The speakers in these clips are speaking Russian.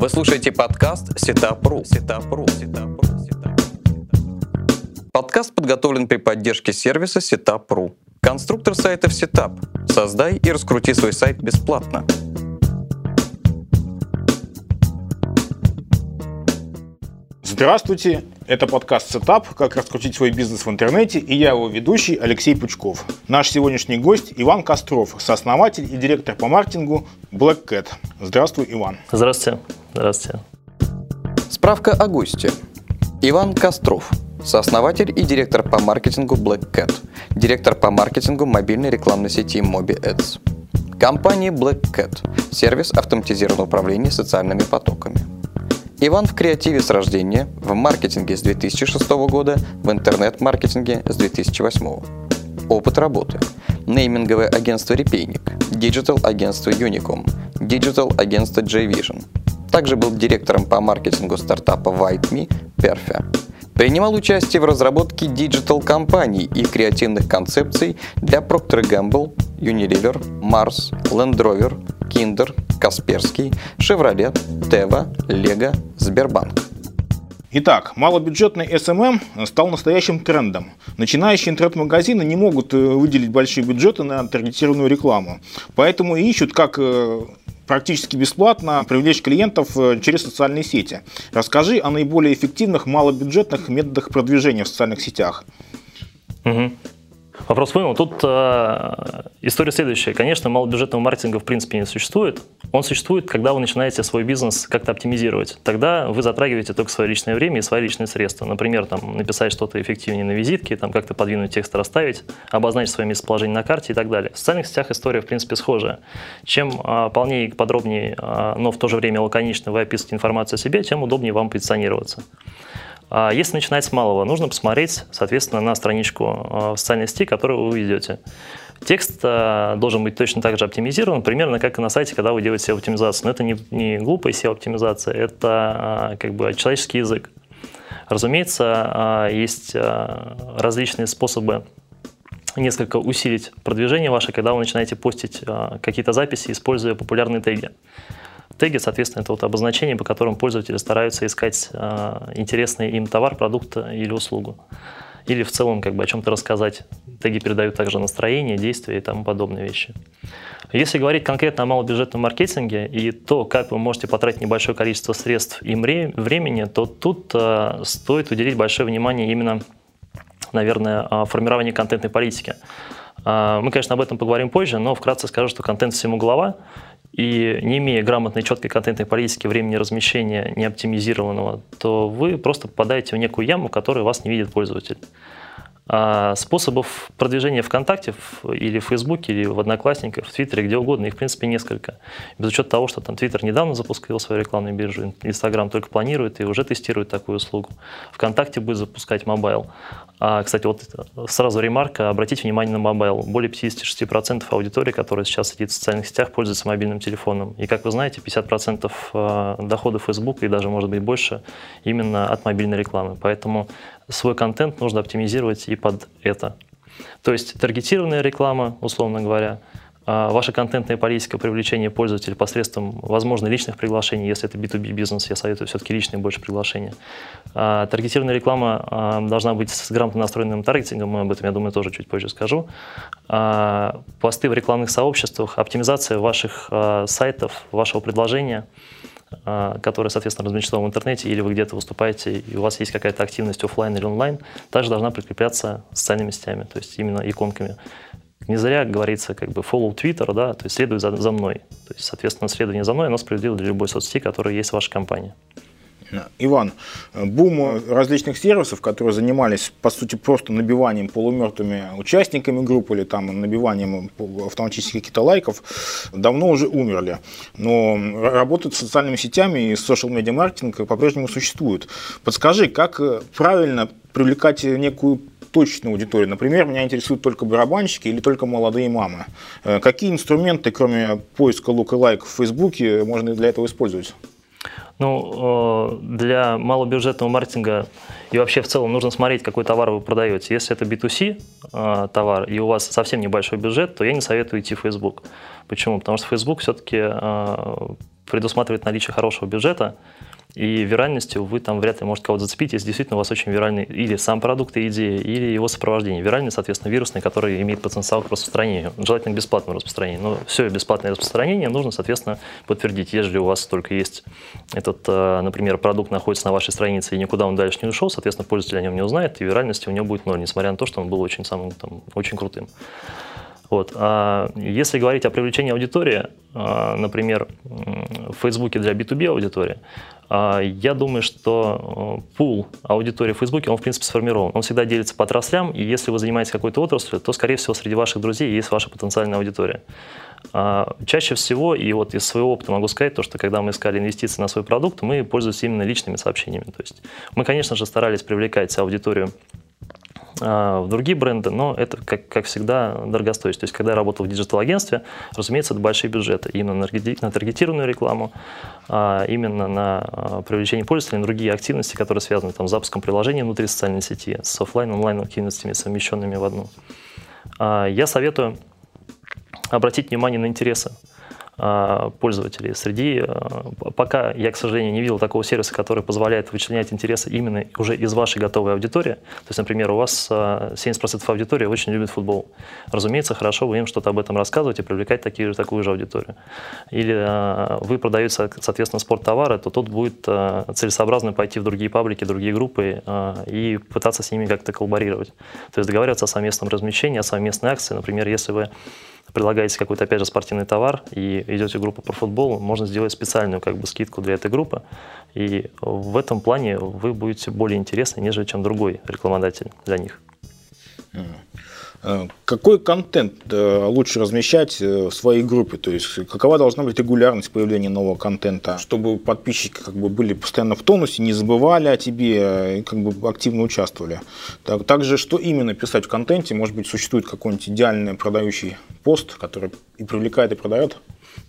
Вы слушаете подкаст Сетапру. Сетапру. Сетапру. Подкаст подготовлен при поддержке сервиса Setup.ru. Конструктор сайтов Setup. Создай и раскрути свой сайт бесплатно. Здравствуйте, это подкаст Setup «Как раскрутить свой бизнес в интернете» и я его ведущий Алексей Пучков. Наш сегодняшний гость Иван Костров, сооснователь и директор по маркетингу Black Cat. Здравствуй, Иван. Здравствуйте. Здравствуйте. Справка о госте. Иван Костров, сооснователь и директор по маркетингу Black Cat, директор по маркетингу мобильной рекламной сети Mobi Ads. Компания Black Cat – сервис автоматизированного управления социальными потоками. Иван в креативе с рождения, в маркетинге с 2006 года, в интернет-маркетинге с 2008. Опыт работы. Нейминговое агентство «Репейник», digital-агентство «Юником», digital-агентство J-Vision. Также был директором по маркетингу стартапа WhiteMe Perfia. Принимал участие в разработке digital-кампаний и креативных концепций для Procter Gamble, Unilever, Mars, Land Rover, Kinder, Касперский, Chevrolet, Teva, Lego, Сбербанк. Итак, малобюджетный SMM стал настоящим трендом. Начинающие интернет-магазины не могут э, выделить большие бюджеты на таргетированную рекламу. Поэтому и ищут, как э, практически бесплатно привлечь клиентов э, через социальные сети. Расскажи о наиболее эффективных малобюджетных методах продвижения в социальных сетях. Угу. Вопрос понял. Тут э, история следующая. Конечно, малобюджетного маркетинга в принципе не существует. Он существует, когда вы начинаете свой бизнес как-то оптимизировать. Тогда вы затрагиваете только свое личное время и свои личные средства. Например, там, написать что-то эффективнее на визитке, там, как-то подвинуть текст, расставить, обозначить свое местоположение на карте и так далее. В социальных сетях история, в принципе, схожая. Чем э, полнее, подробнее, э, но в то же время лаконично вы описываете информацию о себе, тем удобнее вам позиционироваться. А если начинать с малого, нужно посмотреть, соответственно, на страничку а, в социальной сети, которую вы ведете. Текст а, должен быть точно так же оптимизирован, примерно как и на сайте, когда вы делаете SEO-оптимизацию. Но это не, не глупая SEO-оптимизация, это как бы человеческий язык. Разумеется, есть различные способы несколько усилить продвижение ваше, когда вы начинаете постить какие-то записи, используя популярные теги. Теги, соответственно, это вот обозначение, по которым пользователи стараются искать э, интересный им товар, продукт или услугу. Или в целом как бы о чем-то рассказать. Теги передают также настроение, действия и тому подобные вещи. Если говорить конкретно о малобюджетном маркетинге и то, как вы можете потратить небольшое количество средств и времени, то тут э, стоит уделить большое внимание именно, наверное, формированию контентной политики. Э, мы, конечно, об этом поговорим позже, но вкратце скажу, что контент всему глава. И не имея грамотной, четкой контентной политики, времени размещения не оптимизированного, то вы просто попадаете в некую яму, в которой вас не видит пользователь. А способов продвижения ВКонтакте или в Фейсбуке, или в Одноклассниках, в Твиттере, где угодно, их, в принципе, несколько. Без учета того, что там Твиттер недавно запускал свою рекламную биржу, Инстаграм только планирует и уже тестирует такую услугу. ВКонтакте будет запускать mobile. А, кстати, вот сразу ремарка, обратите внимание на mobile. Более 56% аудитории, которая сейчас сидит в социальных сетях, пользуется мобильным телефоном. И, как вы знаете, 50% а, доходов Facebook и даже, может быть, больше именно от мобильной рекламы. Поэтому свой контент нужно оптимизировать и под это. То есть таргетированная реклама, условно говоря, а, ваша контентная политика привлечения пользователей посредством, возможно, личных приглашений, если это B2B бизнес, я советую все-таки личные больше приглашения. А, таргетированная реклама а, должна быть с грамотно настроенным таргетингом, мы об этом, я думаю, тоже чуть позже скажу. Посты в рекламных сообществах, оптимизация ваших сайтов, вашего предложения, которое, соответственно, размещено в интернете, или вы где-то выступаете, и у вас есть какая-то активность офлайн или онлайн, также должна прикрепляться социальными сетями, то есть именно иконками не зря говорится как бы follow Twitter, да, то есть следуй за, за мной. То есть, соответственно, следование за мной, оно справедливо для любой соцсети, которая есть в вашей компании. Иван, бум различных сервисов, которые занимались, по сути, просто набиванием полумертвыми участниками группы или там набиванием автоматических каких-то лайков, давно уже умерли. Но работать с социальными сетями и social media маркетинг по-прежнему существует. Подскажи, как правильно привлекать некую точечную аудиторию. Например, меня интересуют только барабанщики или только молодые мамы. Э, какие инструменты, кроме поиска лук и лайк в Фейсбуке, можно для этого использовать? Ну, э, для малобюджетного маркетинга и вообще в целом нужно смотреть, какой товар вы продаете. Если это B2C э, товар, и у вас совсем небольшой бюджет, то я не советую идти в Facebook. Почему? Потому что Facebook все-таки предусматривает наличие хорошего бюджета, и виральностью вы там вряд ли можете кого-то зацепить, если действительно у вас очень виральный или сам продукт и идея, или его сопровождение. Виральный, соответственно, вирусный, который имеет потенциал к распространению, желательно к бесплатному распространению. Но все бесплатное распространение нужно, соответственно, подтвердить. Если у вас только есть этот, э, например, продукт находится на вашей странице и никуда он дальше не ушел, соответственно, пользователь о нем не узнает, и виральности у него будет ноль, несмотря на то, что он был очень, самым, там, очень крутым. Вот. А если говорить о привлечении аудитории, а, например, в Фейсбуке для B2B аудитории, а, я думаю, что э, пул аудитории в Фейсбуке, он, в принципе, сформирован. Он всегда делится по отраслям, и если вы занимаетесь какой-то отраслью, то, скорее всего, среди ваших друзей есть ваша потенциальная аудитория. А, чаще всего, и вот из своего опыта могу сказать, то, что когда мы искали инвестиции на свой продукт, мы пользуемся именно личными сообщениями. То есть мы, конечно же, старались привлекать аудиторию в другие бренды, но это, как, как всегда, дорогостоящее. То есть, когда я работал в digital-агентстве, разумеется, это большие бюджеты именно на, таргетированную рекламу, а именно на а, привлечение пользователей, на другие активности, которые связаны там, с запуском приложения внутри социальной сети, с офлайн онлайн активностями, совмещенными в одну. А, я советую обратить внимание на интересы а, пользователей. Среди, а, пока я, к сожалению, не видел такого сервиса, который позволяет вычленять интересы именно уже из вашей готовой аудитории. То есть, например, у вас 70% а, аудитории очень любит футбол. Разумеется, хорошо бы им что-то об этом рассказывать и привлекать такие, такую же аудиторию. Или вы продаете, соответственно, спорттовары, то тут будет целесообразно пойти в другие паблики, другие группы и пытаться с ними как-то коллаборировать. То есть договариваться о совместном размещении, о совместной акции. Например, если вы предлагаете какой-то, опять же, спортивный товар и идете в группу по футболу, можно сделать специальную как бы скидку для этой группы. И в этом плане вы будете более интересны, нежели чем другой рекламодатель для них. Э, какой контент э, лучше размещать э, в своей группе? То есть какова должна быть регулярность появления нового контента, чтобы подписчики как бы были постоянно в тонусе, не забывали о тебе и как бы активно участвовали. Так, также, что именно писать в контенте? Может быть, существует какой-нибудь идеальный продающий пост, который и привлекает, и продает?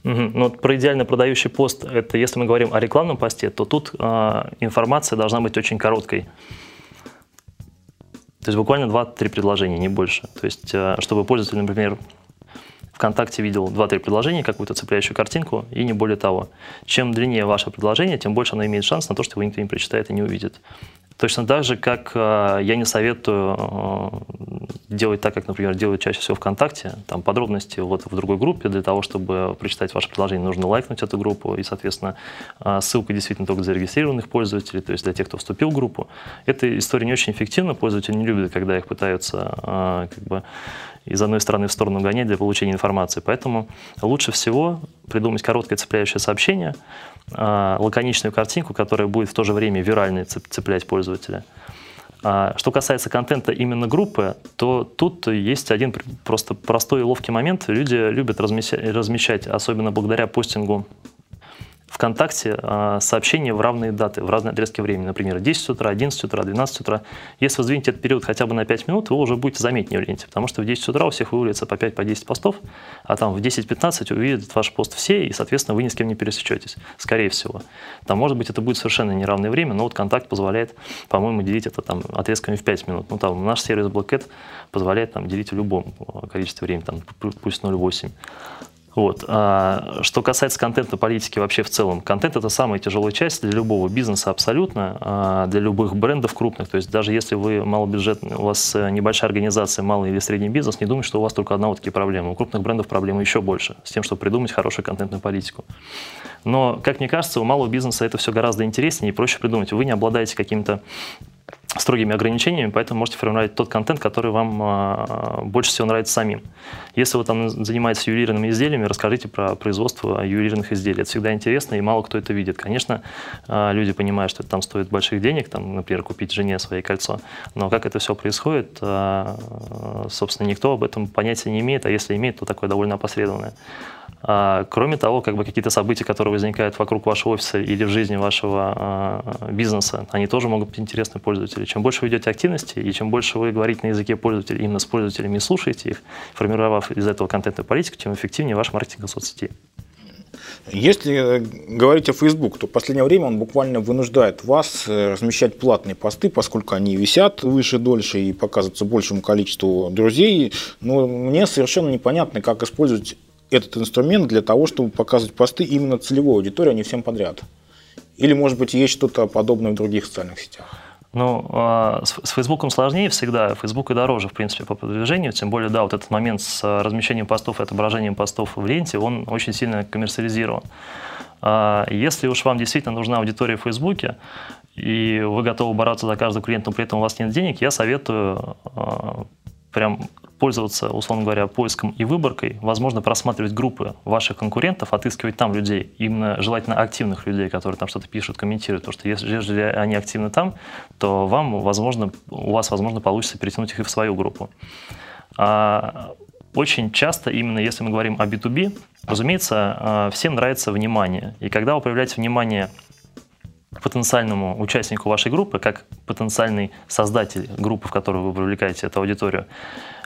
Угу. Ну, вот про идеально продающий пост, это если мы говорим о рекламном посте, то тут э, информация должна быть очень короткой. То есть буквально 2-3 предложения, не больше. То есть, э, чтобы пользователь, например, ВКонтакте видел 2-3 предложения, какую-то цепляющую картинку, и не более того. Чем длиннее ваше предложение, тем больше оно имеет шанс на то, что его никто не прочитает и не увидит. Точно так же, как э, я не советую э, делать так, как, например, делают чаще всего ВКонтакте, там подробности вот в другой группе, для того, чтобы прочитать ваше предложение, нужно лайкнуть эту группу, и, соответственно, э, ссылка действительно только для зарегистрированных пользователей, то есть для тех, кто вступил в группу. Эта история не очень эффективна, пользователи не любят, когда их пытаются как бы из одной стороны в сторону гонять для получения информации. Поэтому лучше всего придумать короткое цепляющее сообщение, а, лаконичную картинку, которая будет в то же время виральной цеплять пользователя. А, что касается контента именно группы, то тут есть один просто простой и ловкий момент. Люди любят размещать, особенно благодаря постингу ВКонтакте а, сообщения в равные даты, в разные отрезки времени. Например, 10 утра, 11 утра, 12 утра. Если вы сдвинете этот период хотя бы на 5 минут, вы уже будете заметнее в ленте, потому что в 10 утра у всех вывалится по 5-10 по 10 постов, а там в 10-15 увидят ваш пост все, и, соответственно, вы ни с кем не пересечетесь, скорее всего. Там, может быть, это будет совершенно неравное время, но вот контакт позволяет, по-моему, делить это там отрезками в 5 минут. Ну, там наш сервис Blackcat позволяет там делить в любом а, количестве времени, там пусть 0,8. Вот. А, что касается контента политики вообще в целом, контент это самая тяжелая часть для любого бизнеса абсолютно, а, для любых брендов крупных. То есть даже если вы малобюджетный, у вас э, небольшая организация, малый или средний бизнес, не думайте, что у вас только одна вот такие проблемы. У крупных брендов проблемы еще больше с тем, чтобы придумать хорошую контентную политику. Но, как мне кажется, у малого бизнеса это все гораздо интереснее и проще придумать. Вы не обладаете какими-то строгими ограничениями, поэтому можете формировать тот контент, который вам а, больше всего нравится самим. Если вы там занимаетесь ювелирными изделиями, расскажите про производство ювелирных изделий. Это всегда интересно, и мало кто это видит. Конечно, а, люди понимают, что это там стоит больших денег, там, например, купить жене свое кольцо, но как это все происходит, а, собственно, никто об этом понятия не имеет, а если имеет, то такое довольно опосредованное. А, кроме того, как бы какие-то события, которые возникают вокруг вашего офиса или в жизни вашего а, бизнеса, они тоже могут быть интересны пользователю. Чем больше вы ведете активности, и чем больше вы говорите на языке пользователей, именно с пользователями и слушаете их, формировав из этого контентную политику, тем эффективнее ваш маркетинг в соцсети. Если э, говорить о Facebook, то в последнее время он буквально вынуждает вас э, размещать платные посты, поскольку они висят выше, дольше и показываются большему количеству друзей. Но мне совершенно непонятно, как использовать этот инструмент для того, чтобы показывать посты именно целевой аудитории, а не всем подряд? Или, может быть, есть что-то подобное в других социальных сетях? Ну, а, с Фейсбуком сложнее всегда, Фейсбук и дороже, в принципе, по продвижению, тем более, да, вот этот момент с размещением постов и отображением постов в ленте, он очень сильно коммерциализирован. А, если уж вам действительно нужна аудитория в Фейсбуке, и вы готовы бороться за каждого клиента, но при этом у вас нет денег, я советую а, прям пользоваться, условно говоря, поиском и выборкой, возможно, просматривать группы ваших конкурентов, отыскивать там людей, именно желательно активных людей, которые там что-то пишут, комментируют, потому что если, они активны там, то вам, возможно, у вас, возможно, получится перетянуть их и в свою группу. А очень часто, именно если мы говорим о B2B, разумеется, а, всем нравится внимание. И когда вы проявляете внимание потенциальному участнику вашей группы, как потенциальный создатель группы, в которую вы привлекаете эту аудиторию,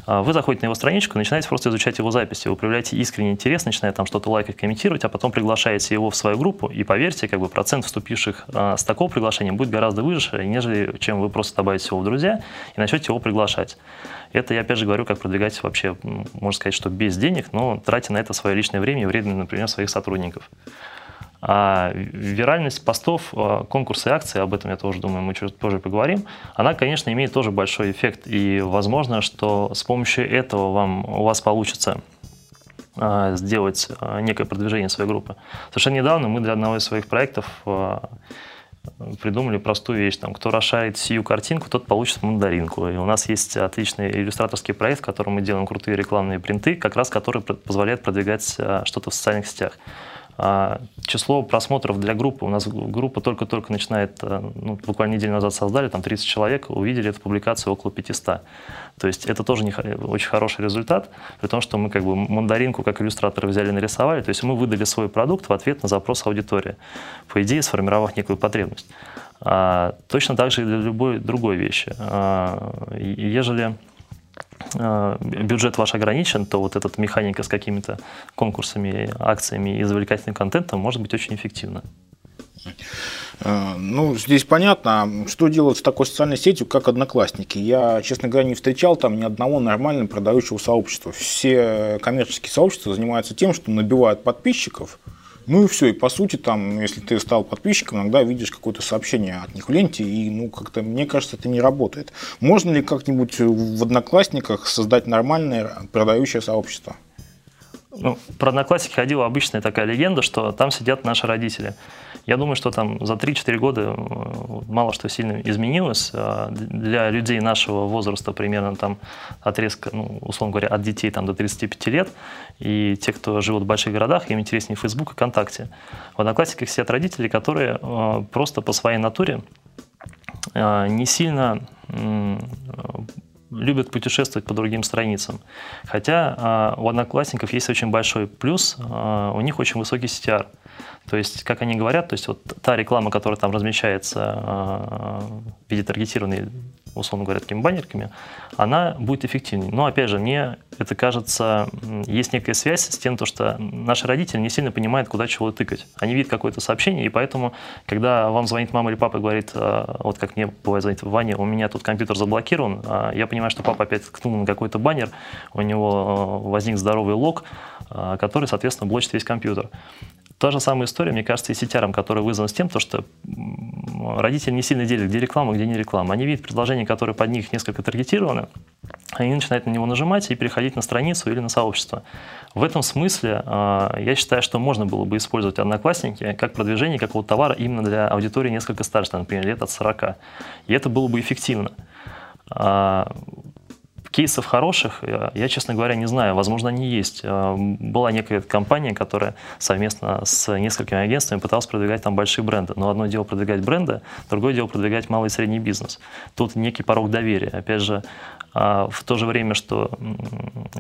а, вы заходите на его страничку, начинаете просто изучать его записи, вы проявляете искренний интерес, начинаете там что-то лайкать, комментировать, а потом приглашаете его в свою группу, и поверьте, как бы процент вступивших а, с такого приглашения будет гораздо выше, нежели чем вы просто добавите его в друзья и начнете его приглашать. Это я опять же говорю, как продвигать вообще, можно сказать, что без денег, но тратя на это свое личное время и время, например, своих сотрудников. А виральность постов, а, конкурсы акции, об этом я тоже думаю, мы чуть позже поговорим, она, конечно, имеет тоже большой эффект. И возможно, что с помощью этого вам, у вас получится а, сделать а, некое продвижение своей группы. Совершенно недавно мы для одного из своих проектов придумали простую вещь. Там, кто расшарит сию картинку, тот получит мандаринку. И у нас есть отличный иллюстраторский проект, в котором мы делаем крутые рекламные принты, как раз который позволяет продвигать что-то в социальных сетях. А число просмотров для группы, у нас группа только-только начинает, э, ну, буквально неделю назад создали, там 30 человек, увидели эту публикацию около 500. То есть это тоже не, очень хороший результат, при том, что мы как бы мандаринку как иллюстраторы взяли, нарисовали, то есть мы выдали свой продукт в ответ на запрос аудитории, по идее сформировав некую потребность. А, точно так же и для любой другой вещи. А, ежели бюджет ваш ограничен, то вот эта механика с какими-то конкурсами, акциями и завлекательным контентом может быть очень эффективна. Э, ну, здесь понятно, что делать с такой социальной сетью, как Одноклассники. Я, честно говоря, не встречал там ни одного нормально продающего сообщества. Все коммерческие сообщества занимаются тем, что набивают подписчиков – ну и все. И по сути, там, если ты стал подписчиком, иногда видишь какое-то сообщение от них в ленте, и, ну, как-то, мне кажется, это не работает. Можно ли как-нибудь в Одноклассниках создать нормальное продающее сообщество? Ну, про Одноклассники ходила обычная такая легенда, что там сидят наши родители. Я думаю, что там за 3-4 года мало что сильно изменилось. А для людей нашего возраста, примерно там отрезка, ну, условно говоря, от детей там, до 35 лет, и те, кто живут в больших городах, им интереснее Facebook и ВКонтакте. В Одноклассниках сидят родители, которые э, просто по своей натуре э, не сильно любят путешествовать по другим страницам. Хотя у одноклассников есть очень большой плюс, у них очень высокий CTR. То есть, как они говорят, то есть вот та реклама, которая там размещается э, в виде таргетированной, условно говоря, такими баннерками, она будет эффективнее. Но, опять же, мне это кажется, есть некая связь с тем, что наши родители не сильно понимают, куда чего тыкать. Они видят какое-то сообщение, и поэтому, когда вам звонит мама или папа и говорит, э, вот как мне бывает звонит, Ваня, у меня тут компьютер заблокирован, а я понимаю, что папа опять ткнул на какой-то баннер, у него э, возник здоровый лог, который, соответственно, блочит весь компьютер. Та же самая история, мне кажется, и с CTR, который вызван с тем, то, что родители не сильно делят, где реклама, где не реклама. Они видят предложение, которое под них несколько таргетировано, они начинают на него нажимать и переходить на страницу или на сообщество. В этом смысле а, я считаю, что можно было бы использовать Одноклассники как продвижение какого-то товара именно для аудитории несколько старше, например, лет от 40. И это было бы эффективно. Кейсов хороших, я, честно говоря, не знаю. Возможно, они есть. Э, была некая компания, которая совместно с несколькими агентствами пыталась продвигать там большие бренды. Но одно дело продвигать бренды, другое дело продвигать малый и средний бизнес. Тут некий порог доверия. Опять же, а, в то же время, что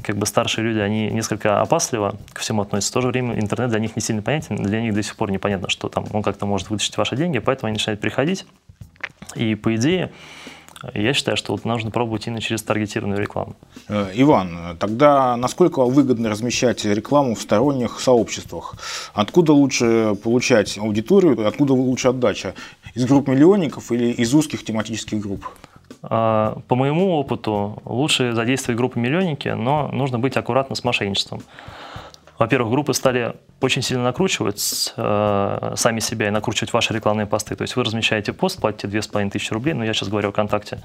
как бы старшие люди, они несколько опасливо ко всему относятся, в то же время интернет для них не сильно понятен, для них до сих пор непонятно, что там он как-то может вытащить ваши деньги, поэтому они начинают приходить. И по идее, я считаю, что вот нужно пробовать именно через таргетированную рекламу. Э, Иван, тогда насколько выгодно размещать рекламу в сторонних сообществах? Откуда лучше получать аудиторию, откуда лучше отдача? Из групп миллионников или из узких тематических групп? А, по моему опыту, лучше задействовать группы миллионники, но нужно быть аккуратно с мошенничеством. во-первых, группы стали очень сильно накручивать э, сами себя и накручивать ваши рекламные посты. То есть вы размещаете пост, платите 2500 рублей, ну, я сейчас говорю о ВКонтакте,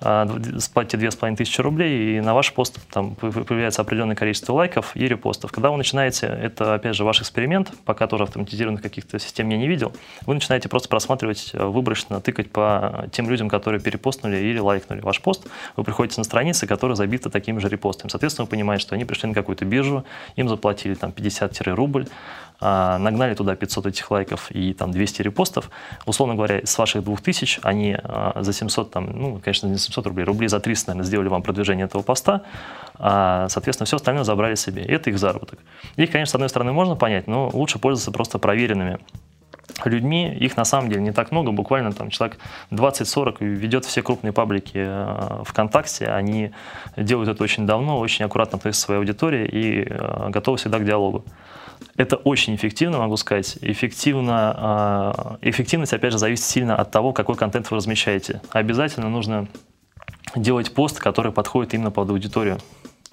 э, платите 2500 рублей, и на ваш пост там появляется определенное количество лайков и репостов. Когда вы начинаете, это опять же ваш эксперимент, пока тоже автоматизированных каких-то систем я не видел, вы начинаете просто просматривать, э, выборочно тыкать по тем людям, которые перепостнули или лайкнули ваш пост. Вы приходите на страницы, которые забиты такими же репостами. Соответственно, вы понимаете, что они пришли на какую-то биржу, им заплатили там 50-рубль, а, нагнали туда 500 этих лайков и там 200 репостов, условно говоря, с ваших 2000 они а, за 700, там, ну, конечно, не 700 рублей, рублей за 300, наверное, сделали вам продвижение этого поста, а, соответственно, все остальное забрали себе. Это их заработок. Их, конечно, с одной стороны можно понять, но лучше пользоваться просто проверенными людьми, их на самом деле не так много, буквально там человек 20-40 ведет все крупные паблики э, ВКонтакте, они делают это очень давно, очень аккуратно относятся к своей аудитории и готовы всегда к диалогу. Это очень эффективно, могу сказать. Эффективно, э, эффективность, опять же, зависит сильно от того, какой контент вы размещаете. Обязательно нужно делать пост, который подходит именно под аудиторию.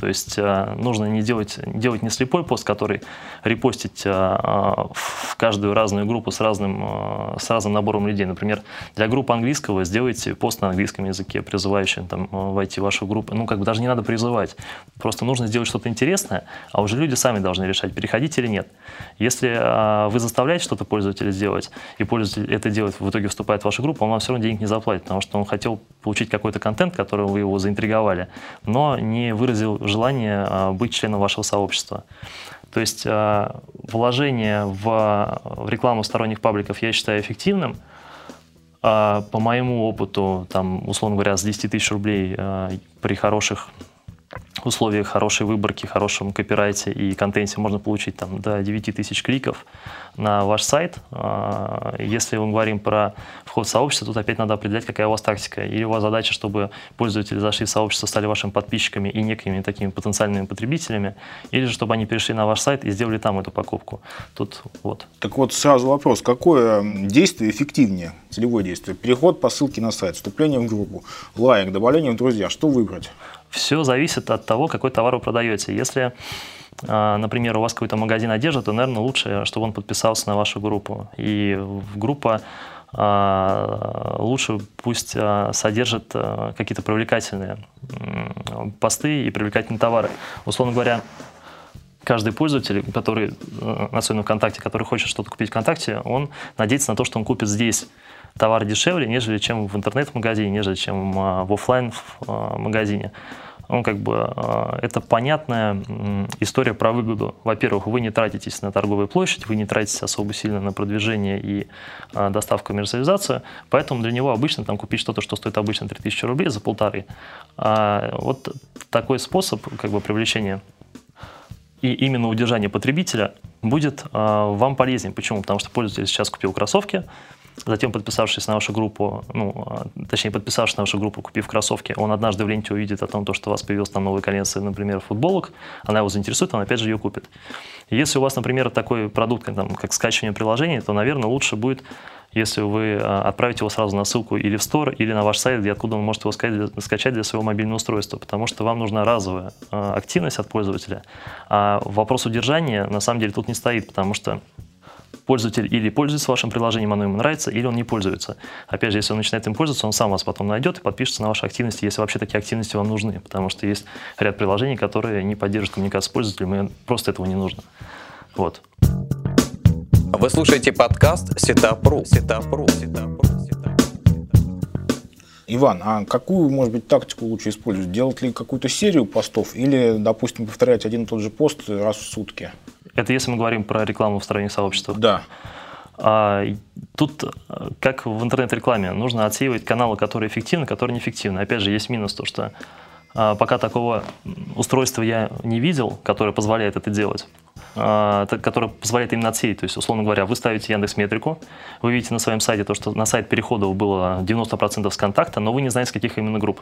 То есть э, нужно не делать, делать не слепой пост, который репостить э, в каждую разную группу с разным, э, с разным набором людей. Например, для группы английского сделайте пост на английском языке, призывающий там, войти в вашу группу. Ну, как бы даже не надо призывать. Просто нужно сделать что-то интересное, а уже люди сами должны решать, переходить или нет. Если вы заставляете что-то пользователя сделать, и пользователь это делает, в итоге вступает в вашу группу, он вам все равно денег не заплатит, потому что он хотел получить какой-то контент, которым вы его заинтриговали, но не выразил желание а, быть членом вашего сообщества. То есть а, вложение в рекламу сторонних пабликов я считаю эффективным. А, по моему опыту, там, условно говоря, с 10 тысяч рублей при хороших условиях хорошей выборки, хорошем копирайте и контенте можно получить там, до 9 тысяч кликов на ваш сайт. А, если мы говорим про вход в сообщество, тут опять надо определять, какая у вас тактика. Или у вас задача, чтобы пользователи зашли в сообщество, стали вашими подписчиками и некими такими потенциальными потребителями, или же чтобы они перешли на ваш сайт и сделали там эту покупку. Тут вот. Так вот сразу вопрос, какое действие эффективнее, целевое действие? Переход по ссылке на сайт, вступление в группу, лайк, добавление в друзья, что выбрать? Все зависит от того, какой товар вы продаете. Если, а, например, у вас какой-то магазин одежды, то, наверное, лучше, чтобы он подписался на вашу группу. И группа а, лучше пусть а, содержит какие-то привлекательные посты и привлекательные товары. Условно говоря, каждый пользователь, который, особенно ВКонтакте, который хочет что-то купить ВКонтакте, он надеется на то, что он купит здесь товар дешевле, нежели чем в интернет-магазине, нежели чем в офлайн магазине он как бы а, это понятная история про выгоду. Во-первых, вы не тратитесь на торговую площадь, вы не тратитесь особо сильно на продвижение и а, доставку, коммерциализацию, поэтому для него обычно там купить что-то, что стоит обычно 3000 рублей за полторы. А вот такой способ как бы привлечения и именно удержание потребителя будет вам полезнее. Почему? Потому что пользователь сейчас купил кроссовки, Затем, подписавшись на вашу группу, ну, а, точнее, подписавшись на вашу группу, купив кроссовки, он однажды в ленте увидит о том, что у вас появилась там новая коллекция, например, футболок, она его заинтересует, он опять же ее купит. Если у вас, например, такой продукт, как, там, как скачивание приложений, то, наверное, лучше будет если вы а, отправите его сразу на ссылку или в Store, или на ваш сайт, где откуда он может его скачать для своего мобильного устройства, потому что вам нужна разовая а, активность от пользователя. А вопрос удержания на самом деле тут не стоит, потому что пользователь или пользуется вашим приложением, оно ему нравится, или он не пользуется. Опять же, если он начинает им пользоваться, он сам вас потом найдет и подпишется на ваши активности, если вообще такие активности вам нужны, потому что есть ряд приложений, которые не поддерживают коммуникацию с пользователем, и просто этого не нужно. Вот. Вы слушаете подкаст Setup.ru. Setup.ru. Setup.ru. Иван, а какую, может быть, тактику лучше использовать? Делать ли какую-то серию постов или, допустим, повторять один и тот же пост раз в сутки? Это если мы говорим про рекламу в сторонних сообществах. Да. А, тут, как в интернет-рекламе, нужно отсеивать каналы, которые эффективны, которые неэффективны. Опять же, есть минус то, что а, пока такого устройства я не видел, которое позволяет это делать, а, которое позволяет именно отсеять. То есть, условно говоря, вы ставите Яндекс Метрику, вы видите на своем сайте то, что на сайт переходов было 90% с контакта, но вы не знаете, с каких именно групп.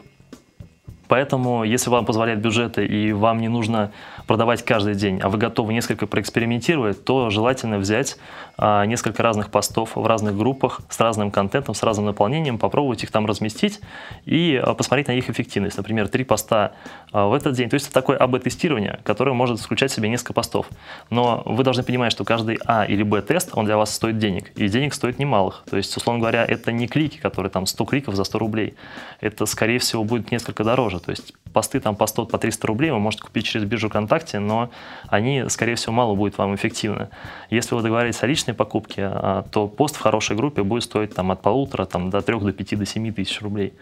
Поэтому, если вам позволяют бюджеты и вам не нужно продавать каждый день, а вы готовы несколько проэкспериментировать, то желательно взять а, несколько разных постов в разных группах с разным контентом, с разным наполнением, попробовать их там разместить и а, посмотреть на их эффективность. Например, три поста а, в этот день. То есть это такое АБ-тестирование, которое может включать в себе несколько постов. Но вы должны понимать, что каждый А или Б тест, он для вас стоит денег. И денег стоит немалых. То есть, условно говоря, это не клики, которые там 100 кликов за 100 рублей. Это, скорее всего, будет несколько дороже. То есть посты там по 100, по 300 рублей вы можете купить через биржу ВКонтакте, но они, скорее всего, мало будет вам эффективны. Если вы договоритесь о личной покупке, а, то пост в хорошей группе будет стоить там, от полутора там, до трех, до пяти, до семи тысяч рублей.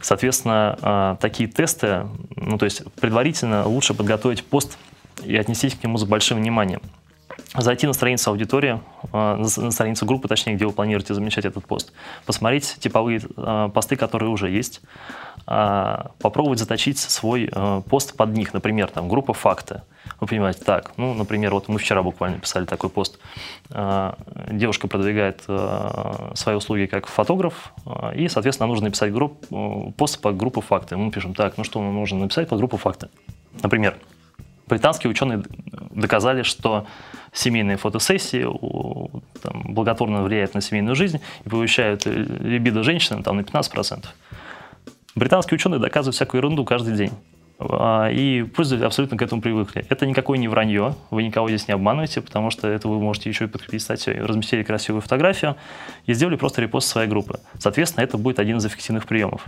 Соответственно, а, такие тесты, ну, то есть предварительно лучше подготовить пост и отнестись к нему с большим вниманием. Зайти на страницу аудитории, а, на страницу группы, точнее, где вы планируете замещать этот пост, посмотреть типовые посты, которые уже есть, а, попробовать заточить свой э, пост под них, например, там группа факты. Вы понимаете, так, ну, например, вот мы вчера буквально писали такой пост. Девушка продвигает э, свои услуги как фотограф, и, соответственно, нужно написать групп, э, пост по группу факты. Мы пишем, так, ну что нам нужно написать по группу факты? Например, британские ученые доказали, что семейные фотосессии там, благотворно влияют на семейную жизнь и повышают либидо женщины там, на 15%. Британские ученые доказывают всякую ерунду каждый день. А, и пользователи абсолютно к этому привыкли. Это никакое не вранье, вы никого здесь не обманываете, потому что это вы можете еще и подкрепить статьей. Разместили красивую фотографию и сделали просто репост своей группы. Соответственно, это будет один из эффективных приемов.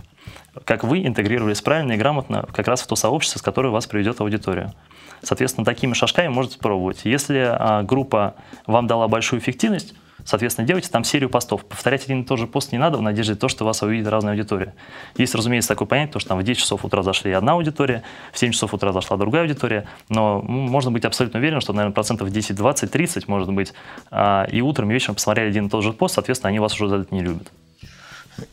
Как вы интегрировались правильно и грамотно как раз в то сообщество, с которое вас приведет аудитория. Соответственно, такими шажками можете пробовать. Если а, группа вам дала большую эффективность, Соответственно, делайте там серию постов. Повторять один и тот же пост не надо в надежде на то, что вас увидит разная аудитория. Есть, разумеется, такое понятие, то, что там в 10 часов утра зашли одна аудитория, в 7 часов утра зашла другая аудитория, но можно быть абсолютно уверен, что, наверное, процентов 10, 20, 30, может быть, а, и утром, и вечером посмотрели один и тот же пост, соответственно, они вас уже за это не любят.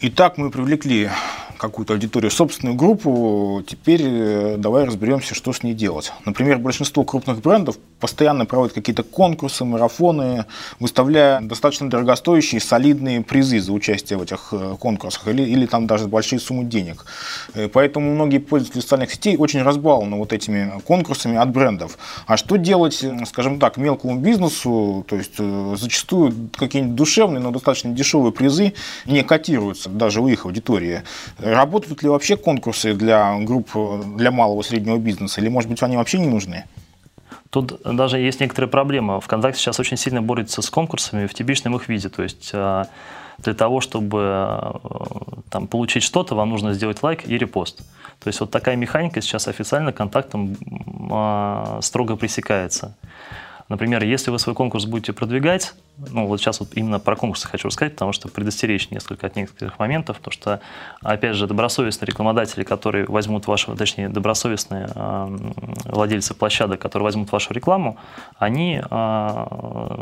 Итак, мы привлекли какую-то аудиторию, собственную группу. Теперь э, давай разберемся, что с ней делать. Например, большинство крупных брендов постоянно проводят какие-то конкурсы, марафоны, выставляя достаточно дорогостоящие, солидные призы за участие в этих э, конкурсах или, или там даже большие суммы денег. Э, поэтому многие пользователи социальных сетей очень разбалованы вот этими конкурсами от брендов. А что делать, скажем так, мелкому бизнесу? То есть зачастую какие-нибудь душевные, но достаточно дешевые призы не котируются даже у их аудитории. Работают ли вообще конкурсы для групп, для малого и среднего бизнеса, или, может быть, они вообще не нужны? Тут даже есть некоторая проблема. ВКонтакте сейчас очень сильно борется с конкурсами в типичном их виде. То есть а, для того, чтобы а, там, получить что-то, вам нужно сделать лайк и репост. То есть вот такая механика сейчас официально контактом а, строго пресекается. Например, если вы свой конкурс будете продвигать, ну вот сейчас вот именно про конкурсы хочу рассказать, потому что предостеречь несколько от некоторых моментов, потому что, опять же, добросовестные рекламодатели, которые возьмут вашу, точнее, добросовестные э, владельцы площадок, которые возьмут вашу рекламу, они э,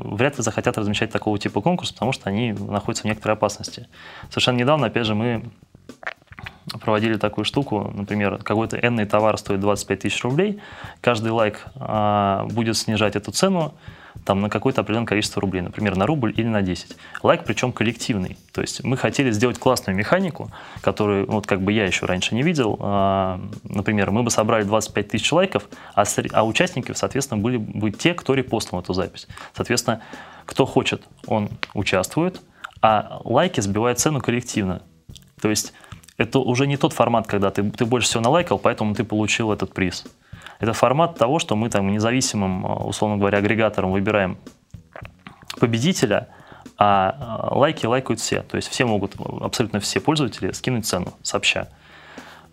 вряд ли захотят размещать такого типа конкурс, потому что они находятся в некоторой опасности. Совершенно недавно, опять же, мы проводили такую штуку, например, какой-то энный товар стоит 25 тысяч рублей, каждый лайк а, будет снижать эту цену там, на какое-то определенное количество рублей, например, на рубль или на 10. Лайк причем коллективный. То есть мы хотели сделать классную механику, которую вот как бы я еще раньше не видел. А, например, мы бы собрали 25 тысяч лайков, а, а участники, соответственно, были бы те, кто репостнул эту запись. Соответственно, кто хочет, он участвует, а лайки сбивают цену коллективно. То есть это уже не тот формат, когда ты, ты больше всего налайкал, поэтому ты получил этот приз. Это формат того, что мы там независимым, э, условно говоря, агрегатором выбираем победителя, а э, лайки лайкают все. То есть все могут, абсолютно все пользователи, скинуть цену сообща.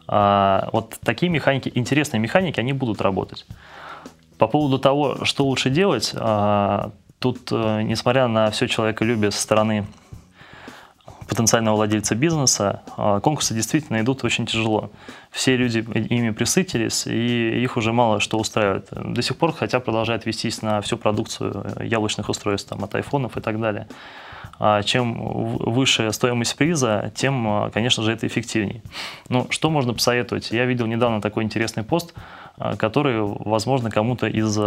А, вот такие механики, интересные механики, они будут работать. По поводу того, что лучше делать, а, тут, э, несмотря на все человеколюбие со стороны потенциального владельца бизнеса, а, конкурсы действительно идут очень тяжело. Все люди ими присытились, и их уже мало что устраивает. До сих пор хотя продолжают вестись на всю продукцию яблочных устройств, там, от айфонов и так далее. А чем выше стоимость приза, тем, а, конечно же, это эффективнее. Ну, что можно посоветовать? Я видел недавно такой интересный пост, который, возможно, кому-то из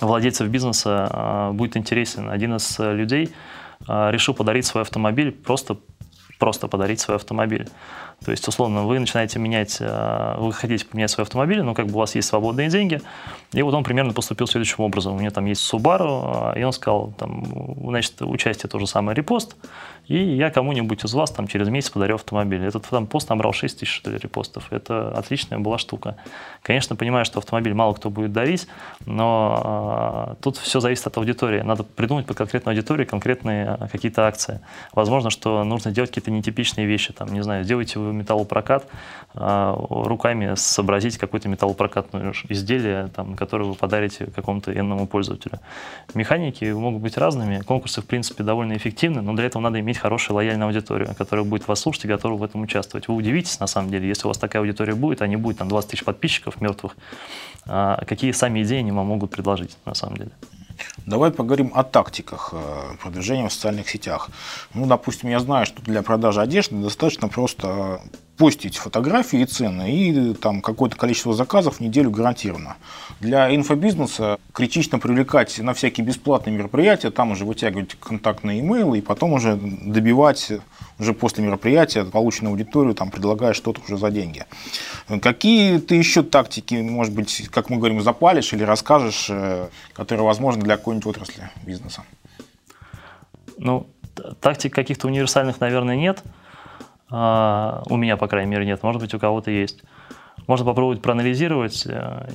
владельцев бизнеса будет интересен. Один из людей решил подарить свой автомобиль, просто, просто подарить свой автомобиль. То есть, условно, вы начинаете менять, э, вы хотите поменять свой автомобиль, но как бы у вас есть свободные деньги, и вот он примерно поступил следующим образом. У меня там есть Subaru, и он сказал, там, значит, участие то же самое репост, и я кому-нибудь из вас там через месяц подарю автомобиль. Этот там пост набрал 6 тысяч, что ли, репостов. Это отличная была штука. Конечно, понимаю, что автомобиль мало кто будет дарить, но э, тут все зависит от аудитории. Надо придумать под конкретную аудиторию конкретные какие-то акции. Возможно, что нужно делать какие-то нетипичные вещи. Там, не знаю, сделайте вы металлопрокат, э, руками сообразить какое-то металлопрокатное изделие, там, которое вы подарите какому-то энному пользователю. Механики могут быть разными. Конкурсы, в принципе, довольно эффективны, но для этого надо иметь хорошую лояльную аудиторию, которая будет вас слушать и готова в этом участвовать. Вы удивитесь, на самом деле, если у вас такая аудитория будет, а не будет там 20 тысяч подписчиков мертвых, а какие сами идеи они вам могут предложить, на самом деле. Давай поговорим о тактиках э, продвижения в социальных сетях. Ну, допустим, я знаю, что для продажи одежды достаточно просто постить фотографии и цены, и там какое-то количество заказов в неделю гарантированно. Для инфобизнеса критично привлекать на всякие бесплатные мероприятия, там уже вытягивать контактные имейлы и потом уже добивать уже после мероприятия полученную аудиторию, там предлагая что-то уже за деньги. Какие ты еще тактики, может быть, как мы говорим, запалишь или расскажешь, э, которые возможны для какой-нибудь отрасли бизнеса? Ну, тактик каких-то универсальных, наверное, нет. А, у меня, по крайней мере, нет. Может быть, у кого-то есть. Можно попробовать проанализировать. Э,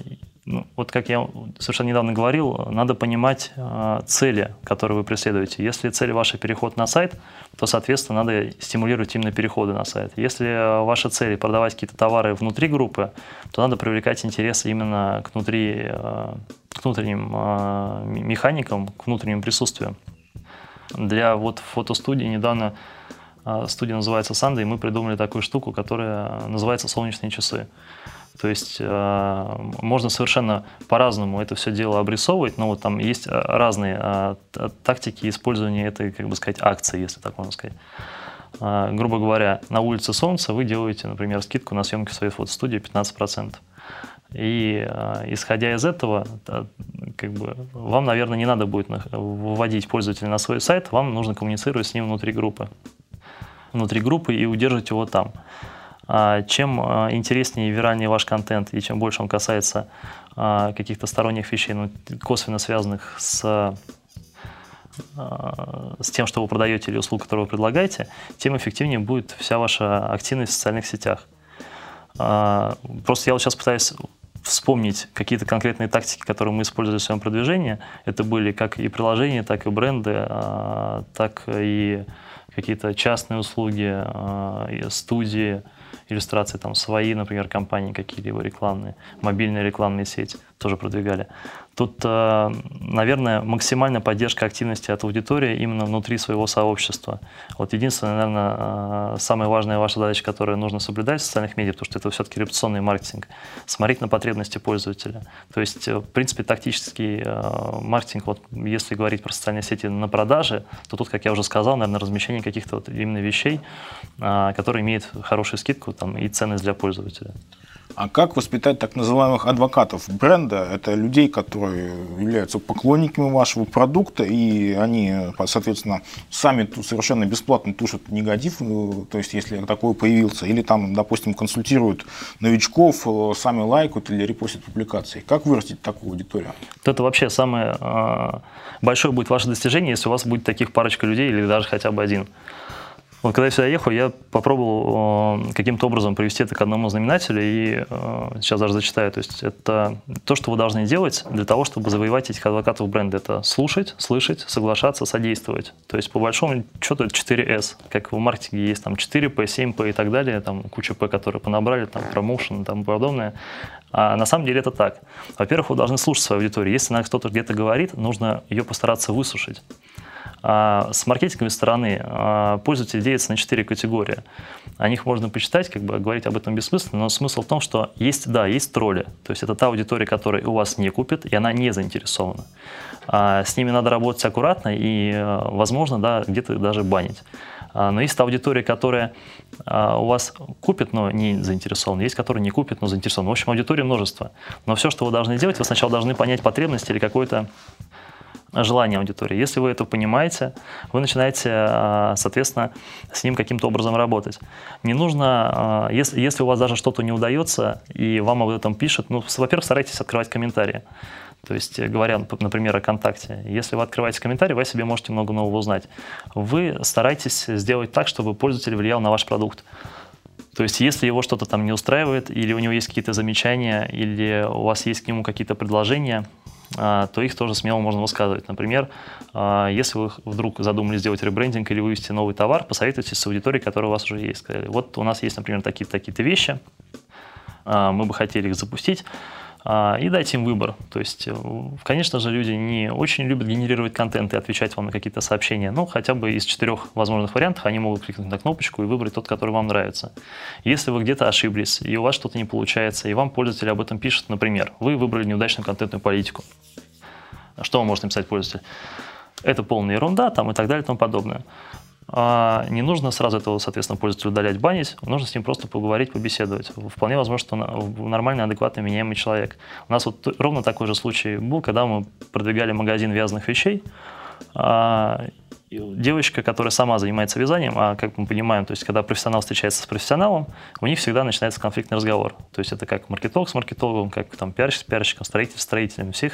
ну, вот как я совершенно недавно говорил, надо понимать э, цели, которые вы преследуете. Если цель ваша переход на сайт, то, соответственно, надо стимулировать именно переходы на сайт. Если ваша цель продавать какие-то товары внутри группы, то надо привлекать интерес именно к, внутри, э, к внутренним механикам, к внутреннему присутствию. Для вот фотостудии недавно студия называется Санда, и мы придумали такую штуку, которая называется «Солнечные часы». То есть э, можно совершенно по-разному это все дело обрисовывать, но вот там есть э, разные э, тактики использования этой, как бы сказать, акции, если так можно сказать. Э, грубо говоря, на улице Солнца вы делаете, например, скидку на съемки своей фотостудии 15%. И э, исходя из этого, как бы, вам, наверное, не надо будет выводить пользователя на свой сайт, вам нужно коммуницировать с ним внутри группы. Внутри группы и удерживать его там. А, чем а, интереснее и виральнее ваш контент, и чем больше он касается а, каких-то сторонних вещей, ну, косвенно связанных с с тем, что вы продаете или услугу, которую вы предлагаете, тем эффективнее будет вся ваша активность в социальных сетях. Просто я вот сейчас пытаюсь вспомнить какие-то конкретные тактики, которые мы использовали в своем продвижении. Это были как и приложения, так и бренды, так и какие-то частные услуги, студии, иллюстрации там свои, например, компании какие-либо рекламные, мобильные рекламные сети тоже продвигали. Тут, э, наверное, максимальная поддержка активности от аудитории именно внутри своего сообщества. Вот единственное, наверное, э, самая важная ваша задача, которую нужно соблюдать в социальных медиа, потому что это все-таки репутационный маркетинг, смотреть на потребности пользователя. То есть, э, в принципе, тактический маркетинг, вот если говорить про социальные сети на продаже, то тут, как я уже сказал, наверное, размещение каких-то вот именно вещей, которые имеют хорошую скидку там, и ценность для пользователя. А как воспитать так называемых адвокатов бренда? Это людей, которые являются поклонниками вашего продукта, и они, соответственно, сами совершенно бесплатно тушат негатив, э, то есть если такой появился, или там, допустим, консультируют новичков, э, сами лайкают или репостят публикации. Как вырастить такую аудиторию? Это вообще самое а, большое будет ваше достижение, если у вас будет таких парочка людей или даже хотя бы один. Вот когда я сюда ехал, я попробовал э, каким-то образом привести это к одному знаменателю, и э, сейчас даже зачитаю. То есть это то, что вы должны делать для того, чтобы завоевать этих адвокатов бренда. Это слушать, слышать, соглашаться, содействовать. То есть по большому счету это 4S. Как в маркетинге есть там 4P, 7P и так далее, там куча P, которые понабрали, там промоушен и тому подобное. А на самом деле это так. Во-первых, вы должны слушать свою аудиторию. Если она кто-то где-то говорит, нужно ее постараться выслушать. А с маркетинговой стороны а, пользователи делятся на четыре категории. О них можно почитать, как бы говорить об этом бессмысленно, но смысл в том, что есть, да, есть тролли. То есть это та аудитория, которая у вас не купит, и она не заинтересована. А с ними надо работать аккуратно и, возможно, да, где-то даже банить. Но есть та аудитория, которая у вас купит, но не заинтересована. Есть, которая не купит, но заинтересована. В общем, аудитории множество. Но все, что вы должны делать, вы сначала должны понять потребности или какой-то желания аудитории. Если вы это понимаете, вы начинаете, а, соответственно, с ним каким-то образом работать. Не нужно, а, если, если у вас даже что-то не удается, и вам об этом пишут, ну, во-первых, старайтесь открывать комментарии. То есть, говоря, например, о контакте, если вы открываете комментарий, вы о себе можете много нового узнать. Вы старайтесь сделать так, чтобы пользователь влиял на ваш продукт. То есть, если его что-то там не устраивает, или у него есть какие-то замечания, или у вас есть к нему какие-то предложения, то их тоже смело можно высказывать. Например, а, если вы вдруг задумали сделать ребрендинг или вывести новый товар, посоветуйтесь с аудиторией, которая у вас уже есть. Вот у нас есть, например, такие-то такие вещи, а, мы бы хотели их запустить. А, и дать им выбор. То есть, э, конечно же, люди не очень любят генерировать контент и отвечать вам на какие-то сообщения, но хотя бы из четырех возможных вариантов они могут кликнуть на кнопочку и выбрать тот, который вам нравится. Если вы где-то ошиблись, и у вас что-то не получается, и вам пользователь об этом пишет, например, вы выбрали неудачную контентную политику, что вам может написать пользователь? Это полная ерунда, там и так далее и тому подобное. А не нужно сразу этого, соответственно, пользователя удалять, банить, нужно с ним просто поговорить, побеседовать. Вполне возможно, что нормальный, адекватный, меняемый человек. У нас вот ровно такой же случай был, когда мы продвигали магазин вязаных вещей, а, девочка, которая сама занимается вязанием, а как мы понимаем, то есть когда профессионал встречается с профессионалом, у них всегда начинается конфликтный разговор. То есть это как маркетолог с маркетологом, как там пиарщик с пиарщиком, строитель с строителем. Все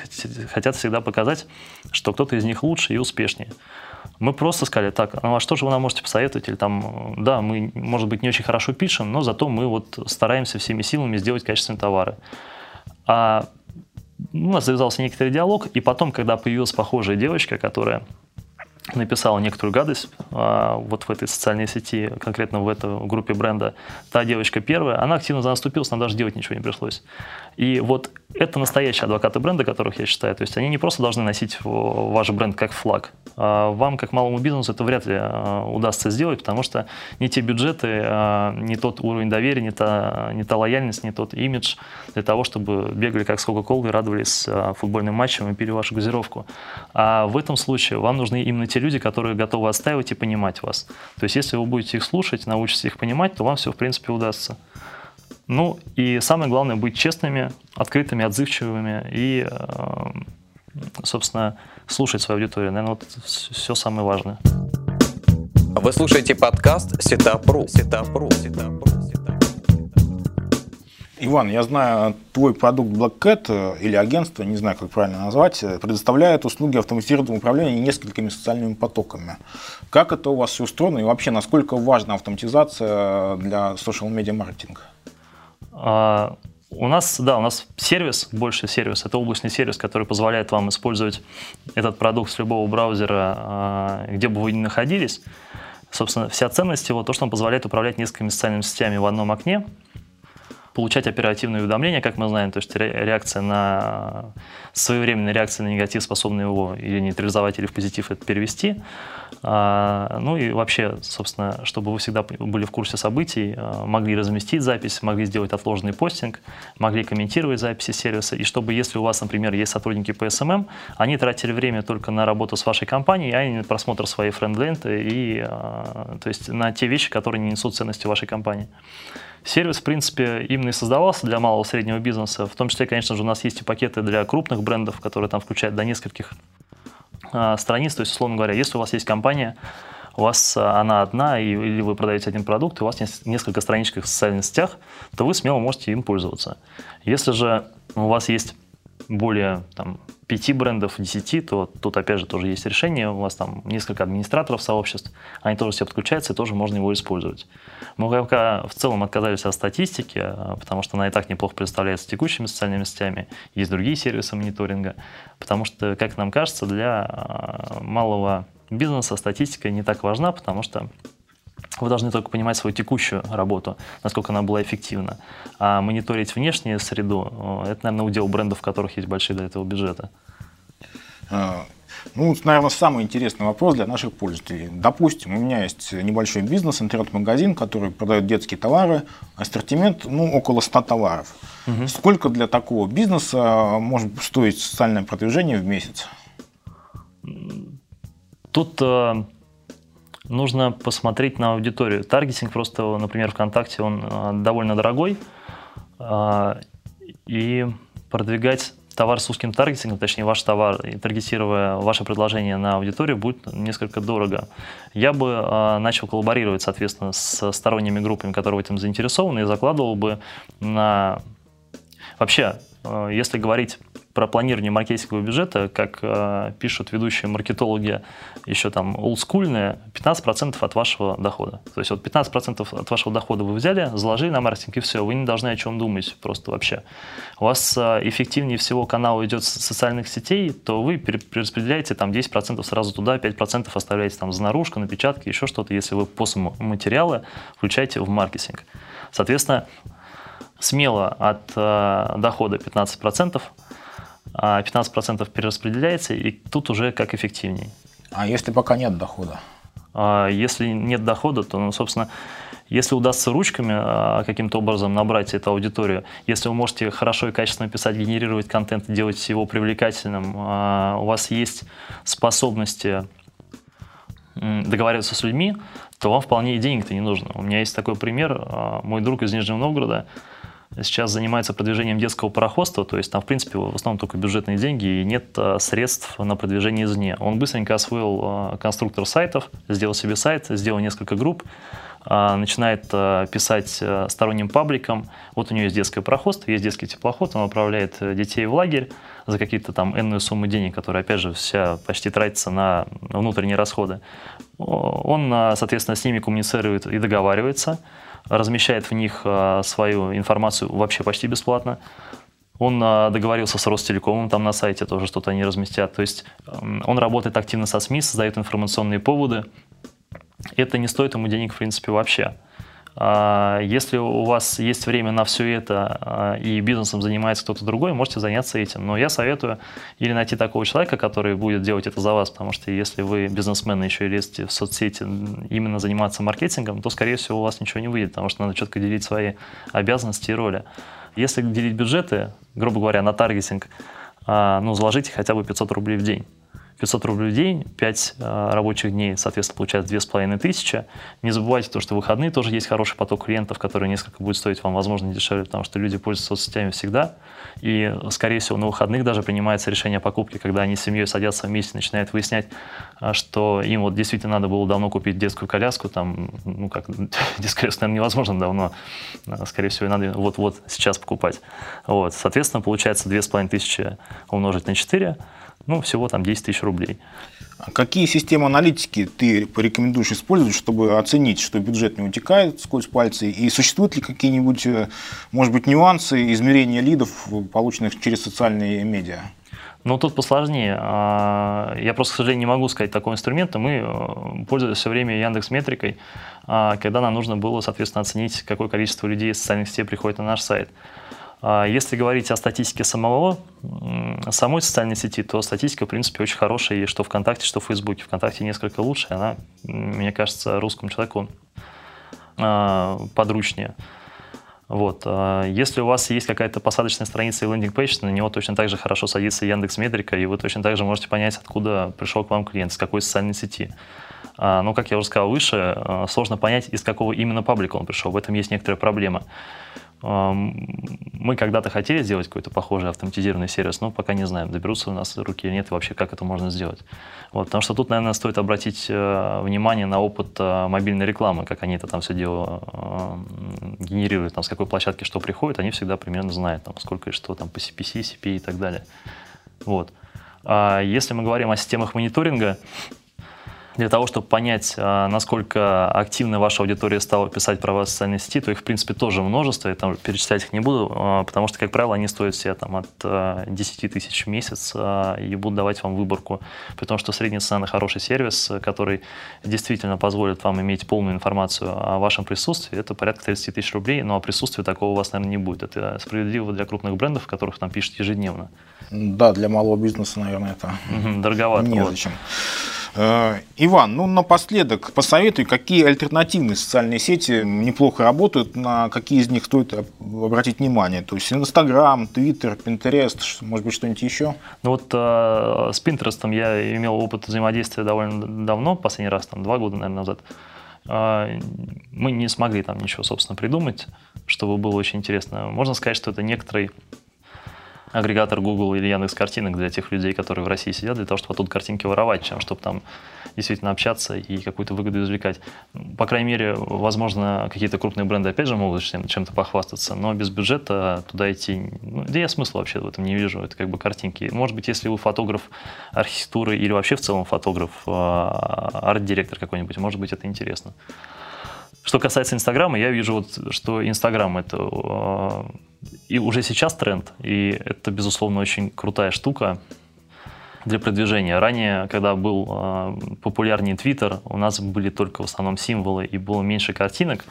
хотят всегда показать, что кто-то из них лучше и успешнее. Мы просто сказали, так, ну а что же вы нам можете посоветовать? Или там, да, мы, может быть, не очень хорошо пишем, но зато мы вот стараемся всеми силами сделать качественные товары. А у нас завязался некоторый диалог, и потом, когда появилась похожая девочка, которая написала некоторую гадость а, вот в этой социальной сети, конкретно в этой группе бренда, та девочка первая, она активно за наступилась, нам даже делать ничего не пришлось. И вот это настоящие адвокаты бренда, которых я считаю. То есть они не просто должны носить ваш бренд как флаг. А вам, как малому бизнесу, это вряд ли а, удастся сделать, потому что не те бюджеты, а, не тот уровень доверия, не та, не та лояльность, не тот имидж для того, чтобы бегали как с Кока-Колой, радовались футбольным матчам и пили вашу газировку. А в этом случае вам нужны именно те люди, которые готовы отстаивать и понимать вас. То есть если вы будете их слушать, научитесь их понимать, то вам все, в принципе, удастся. Ну и самое главное быть честными, открытыми, отзывчивыми и, э, собственно, слушать свою аудиторию. Наверное, вот все самое важное. Вы слушаете подкаст Сетапру. Сетапру. Сетапру. Иван, я знаю, твой продукт Black э, или агентство, не знаю, как правильно назвать, э, предоставляет услуги автоматизированного управления несколькими социальными потоками. Как это у вас все устроено и вообще насколько важна автоматизация для social media маркетинга? А, у нас, да, у нас сервис, больше сервис, это облачный сервис, который позволяет вам использовать этот продукт с любого браузера, а, где бы вы ни находились. Собственно, вся ценность его, то, что он позволяет управлять несколькими социальными сетями в одном окне, получать оперативные уведомления, как мы знаем, то есть реакция на своевременная реакция на негатив, способна его или нейтрализовать, или в позитив это перевести. А, ну и вообще, собственно, чтобы вы всегда были в курсе событий, а, могли разместить запись, могли сделать отложенный постинг, могли комментировать записи сервиса, и чтобы, если у вас, например, есть сотрудники по SMM, они тратили время только на работу с вашей компанией, а не на просмотр своей френд-ленты и, а, то есть на те вещи, которые не несут ценности вашей компании. Сервис, в принципе, именно и создавался для малого и среднего бизнеса. В том числе, конечно же, у нас есть и пакеты для крупных брендов, которые там включают до нескольких а, страниц. То есть, условно говоря, если у вас есть компания, у вас а, она одна, и, или вы продаете один продукт, и у вас есть несколько страничек в социальных сетях, то вы смело можете им пользоваться. Если же у вас есть более там, 5 брендов, 10, то тут опять же тоже есть решение. У вас там несколько администраторов сообществ, они тоже все подключаются, и тоже можно его использовать. Мы пока в целом отказались от статистики, а, потому что она и так неплохо представляется текущими социальными сетями. Есть другие сервисы мониторинга, потому что, как нам кажется, для а, малого бизнеса статистика не так важна, потому что вы должны только понимать свою текущую работу, насколько она была эффективна. А мониторить внешнюю среду, это, наверное, удел брендов, у которых есть большие для этого бюджеты. А, ну, наверное, самый интересный вопрос для наших пользователей. Допустим, у меня есть небольшой бизнес, интернет-магазин, который продает детские товары, ассортимент, ну, около 100 товаров. Угу. Сколько для такого бизнеса может стоить социальное продвижение в месяц? Тут э, нужно посмотреть на аудиторию. Таргетинг просто, например, ВКонтакте, он э, довольно дорогой. Э, и продвигать товар с узким таргетингом, точнее ваш товар, таргетируя ваше предложение на аудиторию, будет несколько дорого. Я бы э, начал коллаборировать, соответственно, с сторонними группами, которые в этом заинтересованы, и закладывал бы на... Вообще, если говорить про планирование маркетингового бюджета, как э, пишут ведущие маркетологи, еще там олдскульные, 15% от вашего дохода. То есть вот 15% от вашего дохода вы взяли, заложили на маркетинг, и все, вы не должны о чем думать просто вообще. У вас э, эффективнее всего канал идет с социальных сетей, то вы перераспределяете там 10% сразу туда, 5% оставляете там за наружку, напечатки, еще что-то, если вы после материалы включаете в маркетинг. Соответственно, смело от э, дохода 15%, а 15% перераспределяется, и тут уже как эффективней. А если пока нет дохода? А если нет дохода, то, ну, собственно, если удастся ручками а, каким-то образом набрать эту аудиторию, если вы можете хорошо и качественно писать, генерировать контент, делать его привлекательным, а, у вас есть способности договариваться с людьми, то вам вполне и денег-то не нужно. У меня есть такой пример. Мой друг из Нижнего Новгорода, сейчас занимается продвижением детского пароходства, то есть там, в принципе, в основном только бюджетные деньги и нет а, средств на продвижение извне. Он быстренько освоил а, конструктор сайтов, сделал себе сайт, сделал несколько групп, а, начинает писать сторонним пабликам. Вот у него есть детское пароходство, есть детский теплоход, он отправляет э, детей в лагерь за какие-то там энную сумму денег, которая, опять же, вся почти тратится на внутренние расходы. Он, соответственно, с ними коммуницирует и договаривается – размещает в них а, свою информацию вообще почти бесплатно. Он а, договорился с Ростелекомом, там на сайте тоже что-то они разместят. То есть он работает активно со СМИ, создает информационные поводы. Это не стоит ему денег, в принципе, вообще. А, если у вас есть время на все это а, и бизнесом занимается кто-то другой, можете заняться этим. Но я советую или найти такого человека, который будет делать это за вас, потому что если вы бизнесмен еще и лезете в соцсети именно заниматься маркетингом, то, скорее всего, у вас ничего не выйдет, потому что надо четко делить свои обязанности и роли. Если делить бюджеты, грубо говоря, на таргетинг, а, ну, заложите хотя бы 500 рублей в день. 500 рублей в день, 5 э, рабочих дней, соответственно, получается 2500. Не забывайте то, что в выходные тоже есть хороший поток клиентов, который несколько будет стоить вам, возможно, дешевле, потому что люди пользуются соцсетями всегда. И, скорее всего, на выходных даже принимается решение о покупке, когда они с семьей садятся вместе, начинают выяснять, а, что им вот действительно надо было давно купить детскую коляску, там, ну как, детскую коляску, наверное, невозможно давно, а, скорее всего, надо вот-вот сейчас покупать. Вот, соответственно, получается 2500 умножить на 4, ну, всего там 10 тысяч рублей. А какие системы аналитики ты порекомендуешь использовать, чтобы оценить, что бюджет не утекает сквозь пальцы? И существуют ли какие-нибудь, э, может быть, нюансы измерения лидов, полученных через социальные медиа? Ну, тут посложнее. А, я просто, к сожалению, не могу сказать такого инструмента. Мы э, пользовались все время Яндекс Метрикой, а, когда нам нужно было, соответственно, оценить, какое количество людей из социальных сетей приходит на наш сайт. А если говорить о статистике самого, самой социальной сети, то статистика, в принципе, очень хорошая, и что ВКонтакте, что в Фейсбуке. ВКонтакте несколько лучше, она, мне кажется, русскому человеку а, подручнее. Вот. А если у вас есть какая-то посадочная страница и landing page, на него точно так же хорошо садится Яндекс Метрика, и вы точно так же можете понять, откуда пришел к вам клиент, с какой социальной сети. Но, как я уже сказал выше, сложно понять, из какого именно паблика он пришел. В этом есть некоторая проблема. Мы когда-то хотели сделать какой-то похожий автоматизированный сервис, но пока не знаем, доберутся у нас руки или нет, и вообще как это можно сделать. Вот, потому что тут, наверное, стоит обратить э, внимание на опыт э, мобильной рекламы, как они это там все дело э, генерируют, там, с какой площадки что приходит, они всегда примерно знают, там, сколько и что там по CPC, CPI и так далее. Вот. А если мы говорим о системах мониторинга, для того, чтобы понять, а, насколько активно ваша аудитория стала писать про вас в социальной сети, то их, в принципе, тоже множество, я там перечислять их не буду, а, потому что, как правило, они стоят все там, от 10 а, тысяч в месяц и будут давать вам выборку. При том, что средняя цена на хороший сервис, который действительно позволит вам иметь полную информацию о вашем присутствии, это порядка 30 тысяч рублей, но присутствия такого у вас, наверное, не будет. Это справедливо для крупных брендов, которых там пишут ежедневно. Да, для малого бизнеса, наверное, это дороговато. Незачем. Вот. Э, Иван, ну напоследок посоветуй, какие альтернативные социальные сети неплохо работают, на какие из них стоит обратить внимание? То есть Инстаграм, Твиттер, Пинтерест, может быть что-нибудь еще? Ну вот э, с Пинтерестом я имел опыт взаимодействия довольно давно, последний раз, там два года, наверное, назад. Э, мы не смогли там ничего, собственно, придумать, чтобы было очень интересно. Можно сказать, что это некоторый агрегатор Google или Яндекс картинок для тех людей, которые в России сидят, для того, чтобы оттуда картинки воровать, чем чтобы там действительно общаться и какую-то выгоду извлекать. По крайней мере, возможно, какие-то крупные бренды опять же могут чем-то похвастаться, но без бюджета туда идти, ну, да я смысла вообще в этом не вижу, это как бы картинки. Может быть, если вы фотограф архитектуры или вообще в целом фотограф, а, арт-директор какой-нибудь, может быть, это интересно. Что касается Инстаграма, я вижу, вот, что Инстаграм это э, и уже сейчас тренд, и это, безусловно, очень крутая штука для продвижения. Ранее, когда был э, популярнее Твиттер, у нас были только в основном символы и было меньше картинок.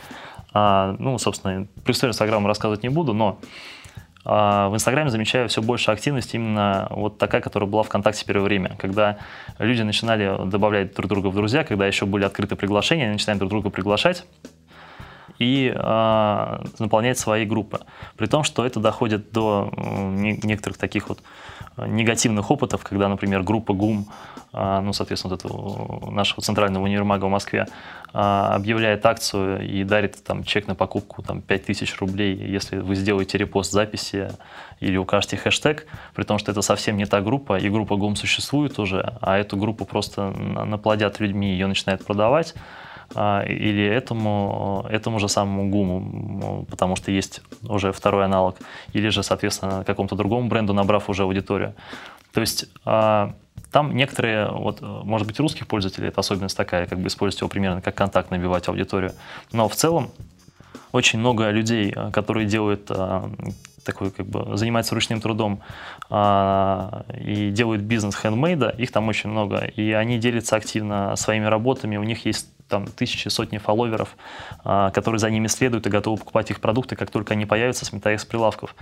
А, ну, собственно, про историю Инстаграма рассказывать не буду, но а в Инстаграме замечаю все больше активности именно вот такая, которая была ВКонтакте первое время, когда люди начинали добавлять друг друга в друзья, когда еще были открыты приглашения, они начинали друг друга приглашать и э, наполнять свои группы. При том, что это доходит до некоторых таких вот негативных опытов, когда, например, группа ГУМ, э, ну, соответственно, вот этого нашего центрального универмага в Москве, э, объявляет акцию и дарит там чек на покупку там, 5000 рублей, если вы сделаете репост записи или укажете хэштег, при том, что это совсем не та группа, и группа ГУМ существует уже, а эту группу просто наплодят людьми, ее начинают продавать, а, или этому, этому же самому ГУМу, потому что есть уже второй аналог, или же, соответственно, какому-то другому бренду, набрав уже аудиторию. То есть а, там некоторые, вот, может быть, русских пользователей, это особенность такая, как бы использовать его примерно как контакт, набивать аудиторию. Но в целом очень много людей, а, которые делают такой, как бы, занимаются ручным трудом а, и делают бизнес хендмейда, их там очень много, и они делятся активно своими работами, у них есть там тысячи, сотни фолловеров, а, которые за ними следуют и готовы покупать их продукты, как только они появятся, сметая их с прилавков.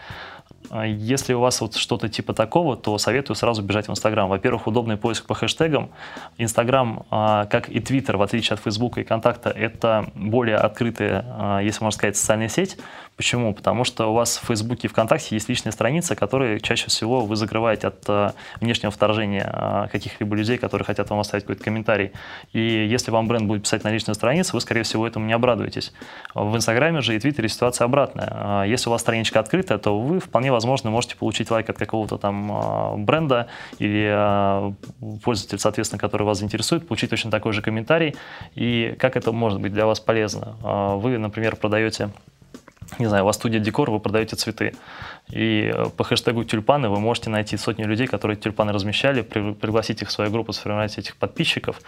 А если у вас вот что-то типа такого, то советую сразу бежать в Инстаграм. Во-первых, удобный поиск по хэштегам. Инстаграм, а, как и Твиттер, в отличие от Фейсбука и Контакта, это более открытая, если можно сказать, социальная сеть. Почему? Потому что у вас в Фейсбуке и ВКонтакте есть личные страницы, которые чаще всего вы закрываете от внешнего вторжения каких-либо людей, которые хотят вам оставить какой-то комментарий. И если вам бренд будет писать на личную страницу, вы, скорее всего, этому не обрадуетесь. В Инстаграме же и Твиттере ситуация обратная. Если у вас страничка открытая, то вы вполне возможно, можете получить лайк от какого-то там а, бренда или а, пользователь, соответственно, который вас заинтересует, получить точно такой же комментарий. И как это может быть для вас полезно? А, вы, например, продаете не знаю, у вас студия декор, вы продаете цветы. И э, по хэштегу тюльпаны вы можете найти сотни людей, которые тюльпаны размещали, пригласить их в свою группу, сформировать этих подписчиков,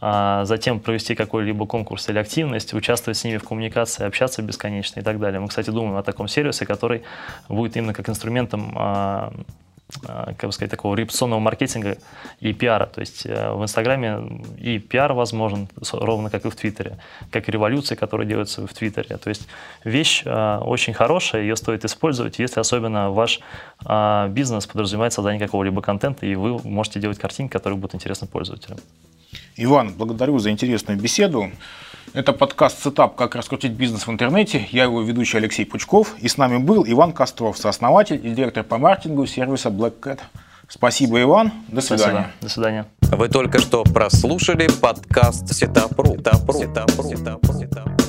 а затем провести какой-либо конкурс или активность, участвовать с ними в коммуникации, общаться бесконечно и так далее. Мы, кстати, думаем о таком сервисе, который будет именно как инструментом а, как бы сказать, такого репутационного маркетинга и пиара. То есть э, в Инстаграме и пиар возможен, ровно как и в Твиттере, как и революции, которые делаются в Твиттере. То есть вещь э, очень хорошая, ее стоит использовать, если особенно ваш а, бизнес подразумевает создание какого-либо контента, и вы можете делать картинки, которые будут интересны пользователям. Иван, благодарю за интересную беседу. Это подкаст «Setup. Как раскрутить бизнес в интернете». Я его ведущий Алексей Пучков. И с нами был Иван Костров, сооснователь и директор по маркетингу сервиса Black Cat. Спасибо, Иван. До свидания. До свидания. Вы только что прослушали подкаст Setup.ru. Setup.ru. Setup.ru. Setup.ru.